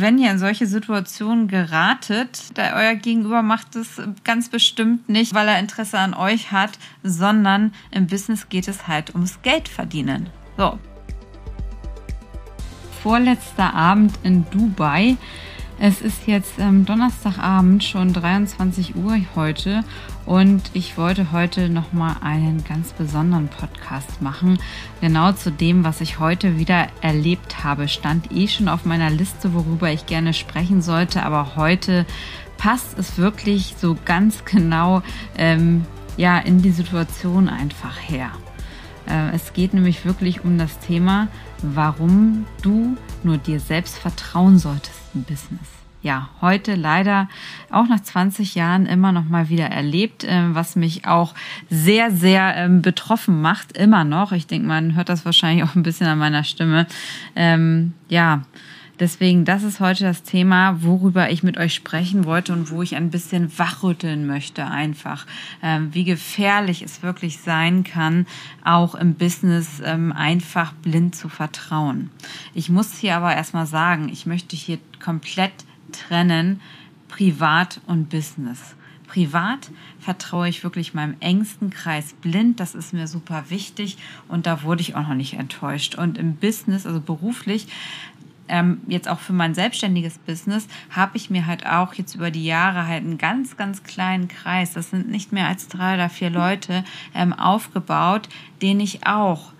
wenn ihr in solche Situationen geratet, da euer Gegenüber macht es ganz bestimmt nicht, weil er Interesse an euch hat, sondern im Business geht es halt ums Geld verdienen. So. Vorletzter Abend in Dubai es ist jetzt ähm, Donnerstagabend, schon 23 Uhr heute und ich wollte heute nochmal einen ganz besonderen Podcast machen. Genau zu dem, was ich heute wieder erlebt habe, stand eh schon auf meiner Liste, worüber ich gerne sprechen sollte, aber heute passt es wirklich so ganz genau ähm, ja, in die Situation einfach her. Äh, es geht nämlich wirklich um das Thema, warum du nur dir selbst vertrauen solltest im Business. Ja, heute leider auch nach 20 Jahren immer noch mal wieder erlebt, äh, was mich auch sehr, sehr ähm, betroffen macht, immer noch. Ich denke, man hört das wahrscheinlich auch ein bisschen an meiner Stimme. Ähm, ja, Deswegen, das ist heute das Thema, worüber ich mit euch sprechen wollte und wo ich ein bisschen wachrütteln möchte einfach, ähm, wie gefährlich es wirklich sein kann, auch im Business ähm, einfach blind zu vertrauen. Ich muss hier aber erstmal sagen, ich möchte hier komplett trennen, privat und Business. Privat vertraue ich wirklich meinem engsten Kreis blind. Das ist mir super wichtig und da wurde ich auch noch nicht enttäuscht. Und im Business, also beruflich, ähm, jetzt auch für mein selbstständiges Business, habe ich mir halt auch jetzt über die Jahre halt einen ganz, ganz kleinen Kreis, das sind nicht mehr als drei oder vier Leute, ähm, aufgebaut, den ich auch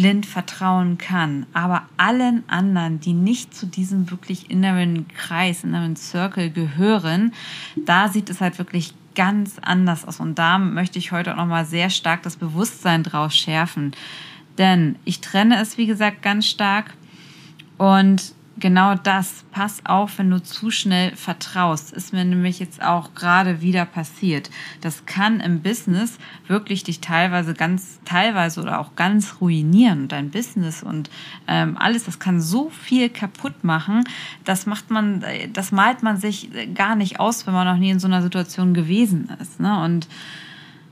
blind vertrauen kann. Aber allen anderen, die nicht zu diesem wirklich inneren Kreis, inneren Circle gehören, da sieht es halt wirklich ganz anders aus. Und da möchte ich heute auch nochmal sehr stark das Bewusstsein draus schärfen. Denn ich trenne es, wie gesagt, ganz stark. Und genau das, pass auf, wenn du zu schnell vertraust, ist mir nämlich jetzt auch gerade wieder passiert. Das kann im Business wirklich dich teilweise ganz, teilweise oder auch ganz ruinieren dein Business und ähm, alles, das kann so viel kaputt machen, das macht man, das malt man sich gar nicht aus, wenn man noch nie in so einer Situation gewesen ist. Ne? Und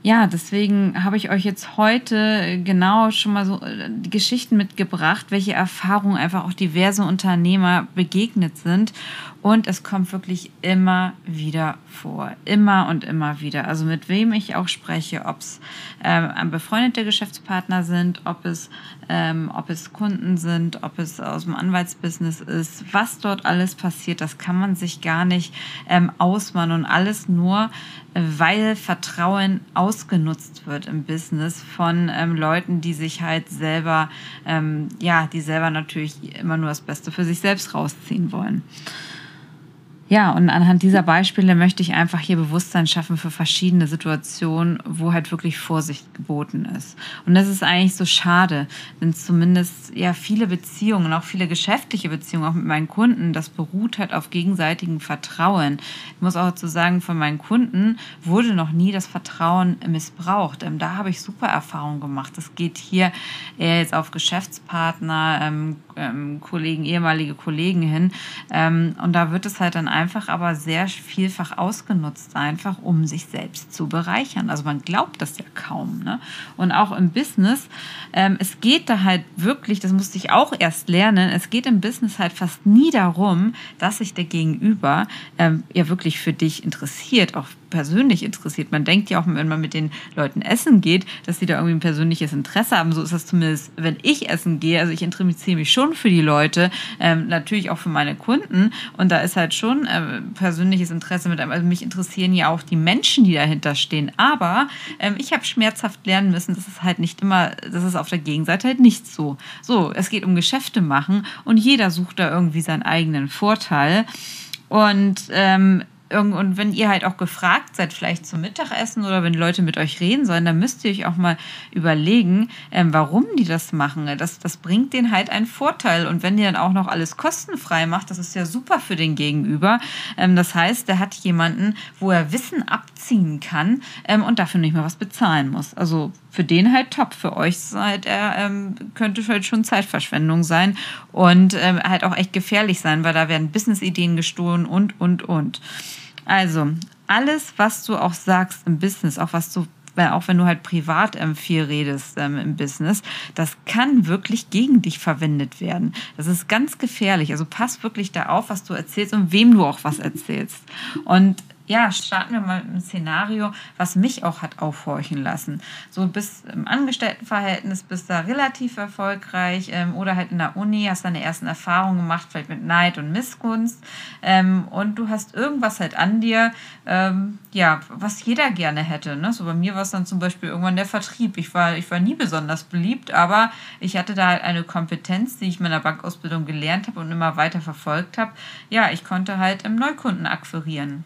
ja, deswegen habe ich euch jetzt heute genau schon mal so äh, Geschichten mitgebracht, welche Erfahrungen einfach auch diverse Unternehmer begegnet sind. Und es kommt wirklich immer wieder vor. Immer und immer wieder. Also mit wem ich auch spreche, ob es ähm, befreundete Geschäftspartner sind, ob es, ähm, ob es Kunden sind, ob es aus dem Anwaltsbusiness ist, was dort alles passiert, das kann man sich gar nicht ähm, ausmalen und alles nur, weil Vertrauen ausgenutzt wird im Business von ähm, Leuten, die sich halt selber, ähm, ja, die selber natürlich immer nur das Beste für sich selbst rausziehen wollen. Ja, und anhand dieser Beispiele möchte ich einfach hier Bewusstsein schaffen für verschiedene Situationen, wo halt wirklich Vorsicht geboten ist. Und das ist eigentlich so schade, denn zumindest ja viele Beziehungen, auch viele geschäftliche Beziehungen, auch mit meinen Kunden, das beruht halt auf gegenseitigem Vertrauen. Ich muss auch dazu sagen, von meinen Kunden wurde noch nie das Vertrauen missbraucht. Ähm, da habe ich super Erfahrungen gemacht. Das geht hier eher jetzt auf Geschäftspartner, ähm, ähm, Kollegen, ehemalige Kollegen hin. Und da wird es halt dann einfach aber sehr vielfach ausgenutzt, einfach um sich selbst zu bereichern. Also man glaubt das ja kaum. Ne? Und auch im Business, ähm, es geht da halt wirklich, das musste ich auch erst lernen, es geht im Business halt fast nie darum, dass sich der Gegenüber ähm, ja wirklich für dich interessiert, auch persönlich interessiert. Man denkt ja auch, wenn man mit den Leuten essen geht, dass sie da irgendwie ein persönliches Interesse haben. So ist das zumindest, wenn ich essen gehe. Also ich interessiere mich schon für die Leute, ähm, natürlich auch für meine Kunden. Und da ist halt schon äh, persönliches Interesse mit einem. Also mich interessieren ja auch die Menschen, die dahinter stehen. Aber ähm, ich habe schmerzhaft lernen müssen, dass es halt nicht immer, das ist auf der Gegenseite halt nicht so. So, es geht um Geschäfte machen und jeder sucht da irgendwie seinen eigenen Vorteil. Und ähm, und wenn ihr halt auch gefragt seid, vielleicht zum Mittagessen oder wenn Leute mit euch reden sollen, dann müsst ihr euch auch mal überlegen, ähm, warum die das machen. Das, das bringt denen halt einen Vorteil. Und wenn ihr dann auch noch alles kostenfrei macht, das ist ja super für den Gegenüber. Ähm, das heißt, der hat jemanden, wo er Wissen abziehen kann ähm, und dafür nicht mehr was bezahlen muss. Also für den halt top. Für euch halt, er ähm, könnte halt schon Zeitverschwendung sein und ähm, halt auch echt gefährlich sein, weil da werden Business-Ideen gestohlen und, und, und. Also, alles, was du auch sagst im Business, auch was du weil auch wenn du halt privat ähm, viel redest ähm, im Business, das kann wirklich gegen dich verwendet werden. Das ist ganz gefährlich. Also pass wirklich da auf, was du erzählst und wem du auch was erzählst. Und ja, starten wir mal mit einem Szenario, was mich auch hat aufhorchen lassen. So bist im Angestelltenverhältnis, bist da relativ erfolgreich ähm, oder halt in der Uni, hast deine ersten Erfahrungen gemacht, vielleicht mit Neid und Missgunst ähm, und du hast irgendwas halt an dir, ähm, ja, was jeder gerne hätte. Ne? So bei mir war es dann zum Beispiel irgendwann der Vertrieb. Ich war, ich war nie besonders beliebt, aber ich hatte da halt eine Kompetenz, die ich in meiner Bankausbildung gelernt habe und immer weiter verfolgt habe. Ja, ich konnte halt im Neukunden akquirieren.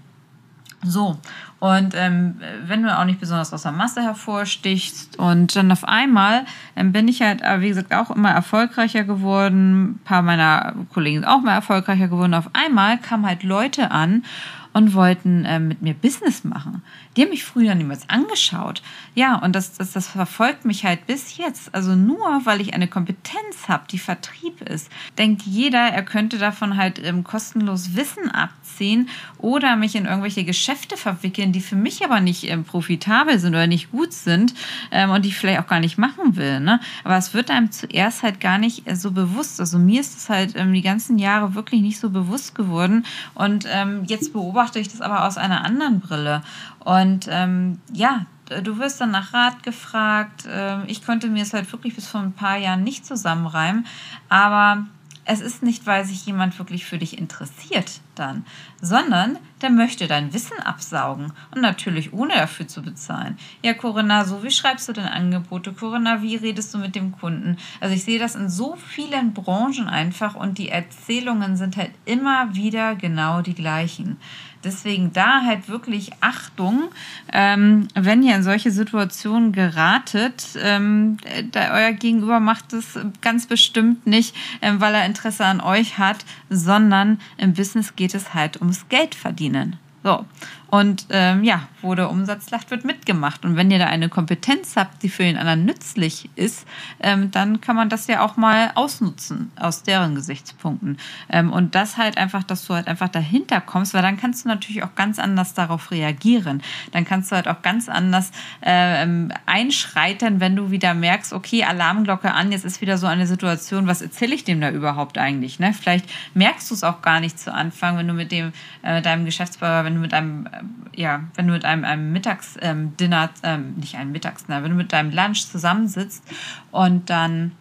So, und ähm, wenn du auch nicht besonders aus der Masse hervorstichst und dann auf einmal ähm, bin ich halt, äh, wie gesagt, auch immer erfolgreicher geworden, ein paar meiner Kollegen sind auch mal erfolgreicher geworden. Auf einmal kamen halt Leute an und wollten äh, mit mir Business machen. Die haben mich früher niemals angeschaut. Ja, und das, das, das verfolgt mich halt bis jetzt. Also nur, weil ich eine Kompetenz habe, die Vertrieb ist, denkt jeder, er könnte davon halt ähm, kostenlos Wissen abziehen oder mich in irgendwelche Geschäfte verwickeln, die für mich aber nicht ähm, profitabel sind oder nicht gut sind ähm, und die ich vielleicht auch gar nicht machen will. Ne? Aber es wird einem zuerst halt gar nicht äh, so bewusst. Also mir ist es halt ähm, die ganzen Jahre wirklich nicht so bewusst geworden. Und ähm, jetzt beobachte ich das aber aus einer anderen Brille. Und ähm, ja, du wirst dann nach Rat gefragt. Ähm, ich konnte mir es halt wirklich bis vor ein paar Jahren nicht zusammenreimen. Aber es ist nicht, weil sich jemand wirklich für dich interessiert dann, sondern der möchte dein Wissen absaugen und natürlich ohne dafür zu bezahlen. Ja, Corinna, so wie schreibst du denn Angebote? Corinna, wie redest du mit dem Kunden? Also ich sehe das in so vielen Branchen einfach und die Erzählungen sind halt immer wieder genau die gleichen. Deswegen da halt wirklich Achtung, ähm, wenn ihr in solche Situationen geratet, ähm, da euer Gegenüber macht es ganz bestimmt nicht, ähm, weil er Interesse an euch hat, sondern im Business geht es halt ums Geld verdienen. So. Und ähm, ja, wo der Umsatz lacht, wird mitgemacht. Und wenn ihr da eine Kompetenz habt, die für den anderen nützlich ist, ähm, dann kann man das ja auch mal ausnutzen aus deren Gesichtspunkten. Ähm, und das halt einfach, dass du halt einfach dahinter kommst, weil dann kannst du natürlich auch ganz anders darauf reagieren. Dann kannst du halt auch ganz anders ähm, einschreiten, wenn du wieder merkst, okay, Alarmglocke an, jetzt ist wieder so eine Situation, was erzähle ich dem da überhaupt eigentlich? Ne? Vielleicht merkst du es auch gar nicht zu Anfang, wenn du mit dem, äh, deinem Geschäftsführer, wenn du mit einem ja, wenn du mit einem, einem Mittagsdinner, ähm, ähm, nicht einem Mittagsdinner, wenn du mit deinem Lunch zusammensitzt und dann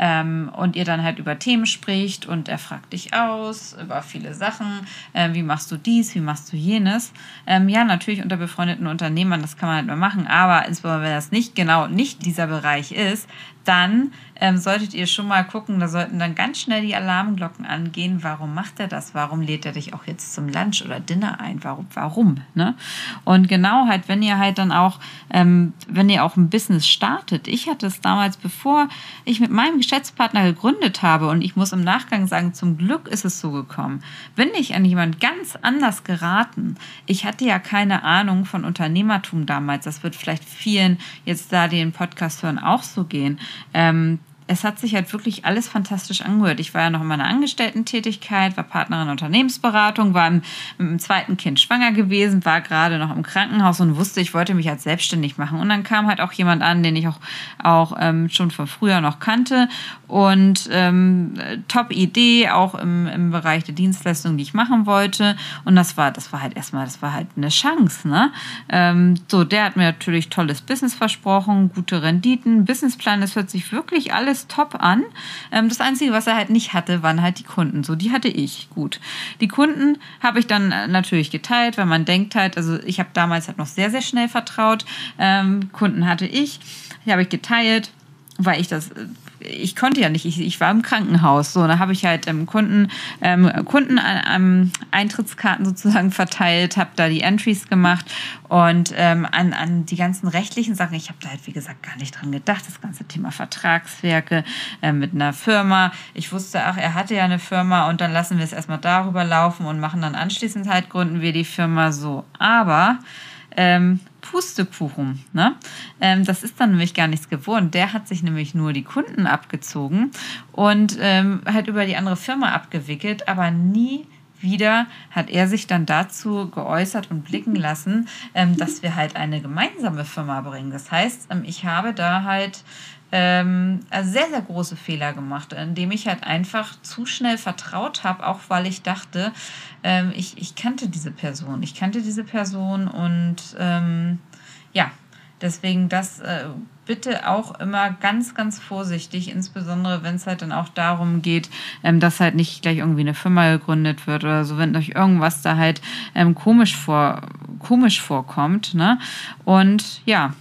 ähm, und ihr dann halt über Themen spricht und er fragt dich aus über viele Sachen. Äh, wie machst du dies, wie machst du jenes? Ähm, ja, natürlich unter befreundeten Unternehmern, das kann man halt mal machen, aber insbesondere wenn das nicht genau nicht dieser Bereich ist, dann ähm, solltet ihr schon mal gucken, da sollten dann ganz schnell die Alarmglocken angehen. Warum macht er das? Warum lädt er dich auch jetzt zum Lunch oder Dinner ein? Warum? Warum? Ne? Und genau halt, wenn ihr halt dann auch, ähm, wenn ihr auch ein Business startet. Ich hatte es damals, bevor ich mit meinem Geschäftspartner gegründet habe und ich muss im Nachgang sagen, zum Glück ist es so gekommen. Bin ich an jemand ganz anders geraten. Ich hatte ja keine Ahnung von Unternehmertum damals. Das wird vielleicht vielen jetzt da, die den Podcast hören, auch so gehen. Ähm, es hat sich halt wirklich alles fantastisch angehört. Ich war ja noch in meiner Angestellten-Tätigkeit, war Partnerin Unternehmensberatung, war mit dem zweiten Kind schwanger gewesen, war gerade noch im Krankenhaus und wusste, ich wollte mich halt selbstständig machen. Und dann kam halt auch jemand an, den ich auch, auch ähm, schon von früher noch kannte. Und ähm, top Idee, auch im, im Bereich der Dienstleistung, die ich machen wollte. Und das war, das war halt erstmal, das war halt eine Chance. Ne? Ähm, so, der hat mir natürlich tolles Business versprochen, gute Renditen, Businessplan, das hört sich wirklich alles alles top an. Ähm, das Einzige, was er halt nicht hatte, waren halt die Kunden. So, die hatte ich. Gut. Die Kunden habe ich dann äh, natürlich geteilt, weil man denkt halt, also ich habe damals halt noch sehr, sehr schnell vertraut. Ähm, Kunden hatte ich. Die habe ich geteilt weil ich das äh, ich konnte ja nicht, ich, ich war im Krankenhaus. So, da habe ich halt ähm, Kunden, ähm, Kunden ähm, Eintrittskarten sozusagen verteilt, habe da die Entries gemacht und ähm, an, an die ganzen rechtlichen Sachen. Ich habe da halt, wie gesagt, gar nicht dran gedacht. Das ganze Thema Vertragswerke äh, mit einer Firma. Ich wusste, ach, er hatte ja eine Firma und dann lassen wir es erstmal darüber laufen und machen dann anschließend halt, gründen wir die Firma so. Aber ähm, Pustekuchen. Ne? Ähm, das ist dann nämlich gar nichts geworden. Der hat sich nämlich nur die Kunden abgezogen und ähm, halt über die andere Firma abgewickelt, aber nie wieder hat er sich dann dazu geäußert und blicken lassen, ähm, dass wir halt eine gemeinsame Firma bringen. Das heißt, ähm, ich habe da halt ähm, also sehr, sehr große Fehler gemacht, indem ich halt einfach zu schnell vertraut habe, auch weil ich dachte, ähm, ich, ich kannte diese Person. Ich kannte diese Person und ähm, ja, deswegen das äh, bitte auch immer ganz, ganz vorsichtig, insbesondere wenn es halt dann auch darum geht, ähm, dass halt nicht gleich irgendwie eine Firma gegründet wird oder so, wenn euch irgendwas da halt ähm, komisch vor komisch vorkommt, ne? Und ja,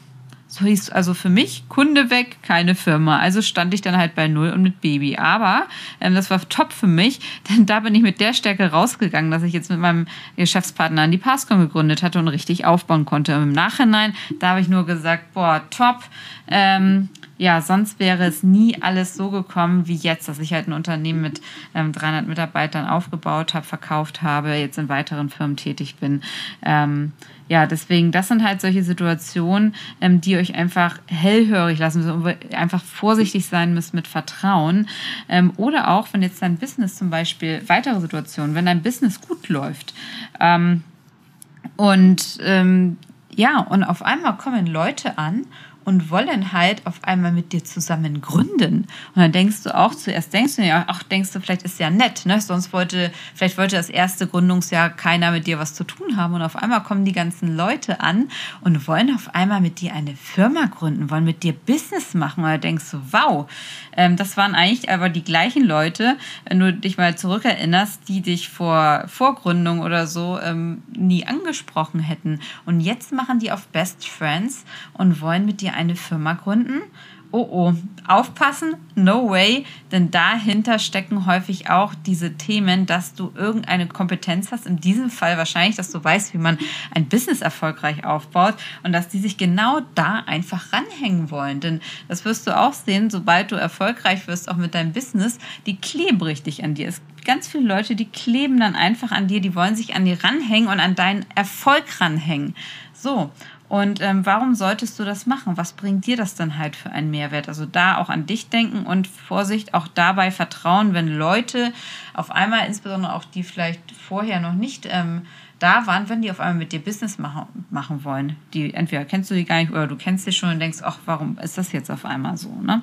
so hieß also für mich Kunde weg, keine Firma. Also stand ich dann halt bei Null und mit Baby. Aber ähm, das war top für mich, denn da bin ich mit der Stärke rausgegangen, dass ich jetzt mit meinem Geschäftspartner an die Passcom gegründet hatte und richtig aufbauen konnte. Und Im Nachhinein, da habe ich nur gesagt, boah, top. Ähm, ja, sonst wäre es nie alles so gekommen wie jetzt, dass ich halt ein Unternehmen mit ähm, 300 Mitarbeitern aufgebaut habe, verkauft habe, jetzt in weiteren Firmen tätig bin. Ähm, ja, deswegen, das sind halt solche Situationen, ähm, die euch einfach hellhörig lassen müssen, einfach vorsichtig sein müsst mit Vertrauen. Ähm, oder auch, wenn jetzt dein Business zum Beispiel, weitere Situationen, wenn dein Business gut läuft ähm, und ähm, ja, und auf einmal kommen Leute an und wollen halt auf einmal mit dir zusammen gründen. Und dann denkst du auch zuerst, denkst du ja, ach, denkst du, vielleicht ist ja nett, ne? Sonst wollte, vielleicht wollte das erste Gründungsjahr keiner mit dir was zu tun haben. Und auf einmal kommen die ganzen Leute an und wollen auf einmal mit dir eine Firma gründen, wollen mit dir Business machen. Und da denkst du, wow, ähm, das waren eigentlich aber die gleichen Leute, wenn du dich mal zurückerinnerst, die dich vor Vorgründung oder so ähm, nie angesprochen hätten. Und jetzt machen die auf Best Friends und wollen mit dir eine Firma gründen? Oh oh, aufpassen, no way, denn dahinter stecken häufig auch diese Themen, dass du irgendeine Kompetenz hast, in diesem Fall wahrscheinlich, dass du weißt, wie man ein Business erfolgreich aufbaut und dass die sich genau da einfach ranhängen wollen. Denn das wirst du auch sehen, sobald du erfolgreich wirst, auch mit deinem Business, die kleben richtig an dir. Es gibt ganz viele Leute, die kleben dann einfach an dir, die wollen sich an dir ranhängen und an deinen Erfolg ranhängen. So, und ähm, warum solltest du das machen? Was bringt dir das dann halt für einen Mehrwert? Also da auch an dich denken und Vorsicht, auch dabei vertrauen, wenn Leute auf einmal, insbesondere auch die vielleicht vorher noch nicht ähm, da waren, wenn die auf einmal mit dir Business machen, machen wollen. Die entweder kennst du die gar nicht oder du kennst sie schon und denkst, ach, warum ist das jetzt auf einmal so? Ne?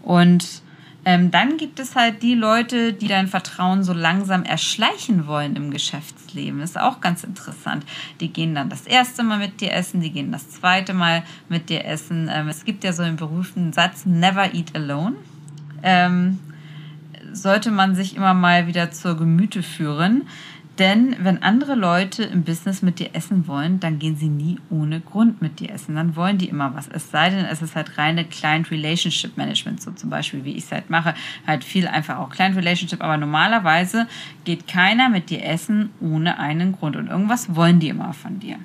Und ähm, dann gibt es halt die Leute, die dein Vertrauen so langsam erschleichen wollen im Geschäftsleben. Das ist auch ganz interessant. Die gehen dann das erste Mal mit dir essen, die gehen das zweite Mal mit dir essen. Ähm, es gibt ja so einen berühmten Satz, never eat alone. Ähm, sollte man sich immer mal wieder zur Gemüte führen. Denn wenn andere Leute im Business mit dir essen wollen, dann gehen sie nie ohne Grund mit dir essen. Dann wollen die immer was. Es sei denn, es ist halt reine Client Relationship Management, so zum Beispiel, wie ich es halt mache. Halt viel einfach auch Client Relationship. Aber normalerweise geht keiner mit dir essen ohne einen Grund. Und irgendwas wollen die immer von dir.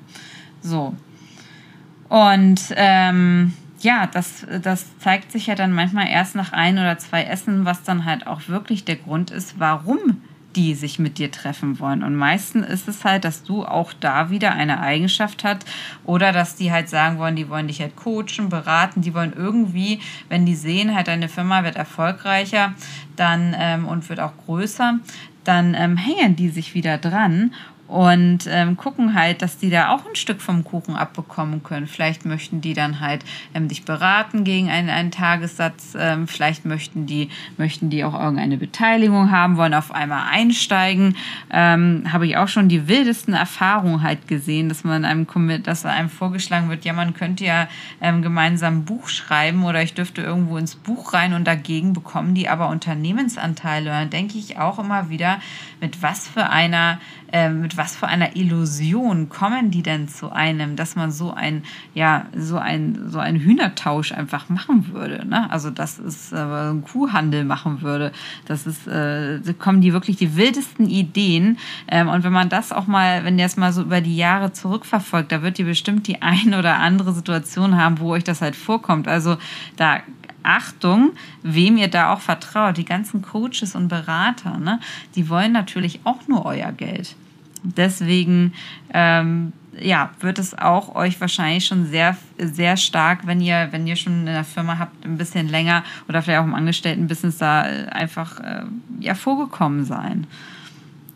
So. Und ähm, ja, das, das zeigt sich ja dann manchmal erst nach ein oder zwei Essen, was dann halt auch wirklich der Grund ist, warum die sich mit dir treffen wollen. Und meistens ist es halt, dass du auch da wieder eine Eigenschaft hast oder dass die halt sagen wollen, die wollen dich halt coachen, beraten, die wollen irgendwie, wenn die sehen, halt deine Firma wird erfolgreicher dann ähm, und wird auch größer, dann ähm, hängen die sich wieder dran und ähm, gucken halt, dass die da auch ein Stück vom Kuchen abbekommen können. Vielleicht möchten die dann halt ähm, dich beraten gegen einen, einen Tagessatz, ähm, vielleicht möchten die, möchten die auch irgendeine Beteiligung haben, wollen auf einmal einsteigen. Ähm, Habe ich auch schon die wildesten Erfahrungen halt gesehen, dass man einem, dass einem vorgeschlagen wird, ja, man könnte ja ähm, gemeinsam ein Buch schreiben oder ich dürfte irgendwo ins Buch rein und dagegen bekommen die aber Unternehmensanteile. Und dann denke ich auch immer wieder, mit was für einer ähm, mit was für einer Illusion kommen die denn zu einem, dass man so ein, ja, so ein, so ein Hühnertausch einfach machen würde. Ne? Also das ist äh, ein Kuhhandel machen würde. Das ist, äh, da kommen die wirklich die wildesten Ideen. Ähm, und wenn man das auch mal, wenn ihr es mal so über die Jahre zurückverfolgt, da wird ihr bestimmt die ein oder andere Situation haben, wo euch das halt vorkommt. Also da Achtung, wem ihr da auch vertraut. Die ganzen Coaches und Berater, ne, die wollen natürlich auch nur euer Geld. Deswegen ähm, ja, wird es auch euch wahrscheinlich schon sehr, sehr stark, wenn ihr, wenn ihr schon in der Firma habt, ein bisschen länger oder vielleicht auch im Angestelltenbusiness da äh, einfach äh, ja, vorgekommen sein.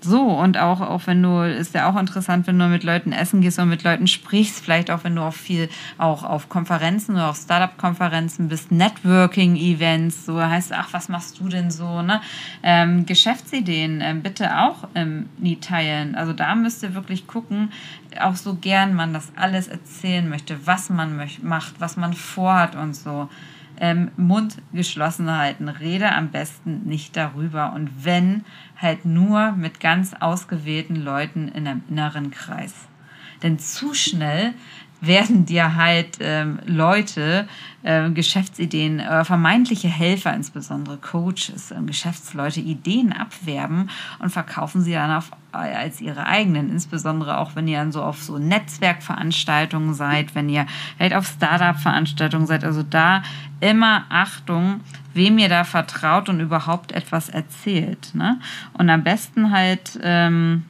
So, und auch, auch wenn du, ist ja auch interessant, wenn du mit Leuten essen gehst und mit Leuten sprichst, vielleicht auch wenn du auf viel, auch auf Konferenzen oder auf Startup-Konferenzen bist, Networking-Events, so heißt, ach, was machst du denn so, ne? Ähm, Geschäftsideen ähm, bitte auch ähm, nie teilen. Also da müsst ihr wirklich gucken, auch so gern man das alles erzählen möchte, was man macht, was man vorhat und so ähm, Mund geschlossen halten. Rede am besten nicht darüber. Und wenn, halt nur mit ganz ausgewählten Leuten in einem inneren Kreis. Denn zu schnell werden dir halt ähm, Leute, äh, Geschäftsideen, äh, vermeintliche Helfer, insbesondere Coaches, äh, Geschäftsleute, Ideen abwerben und verkaufen sie dann auf, äh, als ihre eigenen. Insbesondere auch, wenn ihr dann so auf so Netzwerkveranstaltungen seid, wenn ihr halt auf Startup-Veranstaltungen seid. Also da immer Achtung, wem ihr da vertraut und überhaupt etwas erzählt. Ne? Und am besten halt. Ähm,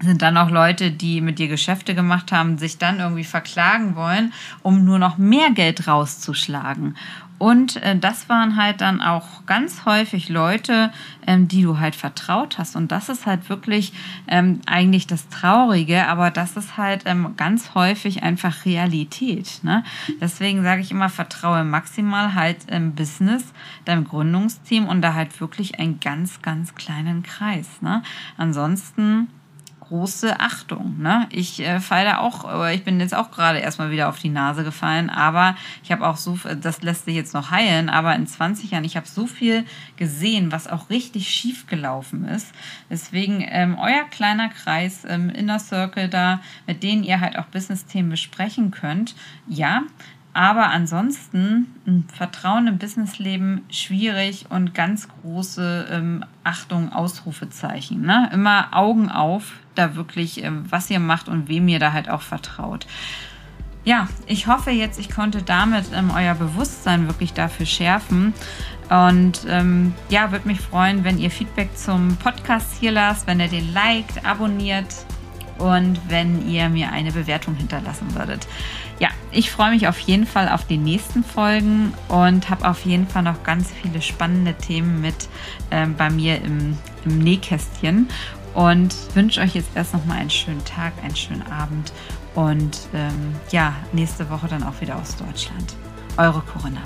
sind dann auch Leute, die mit dir Geschäfte gemacht haben, sich dann irgendwie verklagen wollen, um nur noch mehr Geld rauszuschlagen. Und äh, das waren halt dann auch ganz häufig Leute, ähm, die du halt vertraut hast. Und das ist halt wirklich ähm, eigentlich das Traurige, aber das ist halt ähm, ganz häufig einfach Realität. Ne? Deswegen sage ich immer, vertraue maximal halt im Business, deinem Gründungsteam und da halt wirklich einen ganz, ganz kleinen Kreis. Ne? Ansonsten große Achtung. Ne? Ich äh, falle auch, ich bin jetzt auch gerade erstmal wieder auf die Nase gefallen, aber ich habe auch so, das lässt sich jetzt noch heilen, aber in 20 Jahren, ich habe so viel gesehen, was auch richtig schief gelaufen ist. Deswegen ähm, euer kleiner Kreis ähm, Inner Circle da, mit denen ihr halt auch Business-Themen besprechen könnt. Ja, aber ansonsten Vertrauen im Businessleben schwierig und ganz große ähm, Achtung, Ausrufezeichen. Ne? Immer Augen auf, da wirklich, ähm, was ihr macht und wem ihr da halt auch vertraut. Ja, ich hoffe jetzt, ich konnte damit ähm, euer Bewusstsein wirklich dafür schärfen. Und ähm, ja, würde mich freuen, wenn ihr Feedback zum Podcast hier lasst, wenn ihr den liked, abonniert und wenn ihr mir eine Bewertung hinterlassen würdet. Ja, ich freue mich auf jeden Fall auf die nächsten Folgen und habe auf jeden Fall noch ganz viele spannende Themen mit ähm, bei mir im, im Nähkästchen und wünsche euch jetzt erst noch mal einen schönen Tag, einen schönen Abend und ähm, ja, nächste Woche dann auch wieder aus Deutschland. Eure Corinna.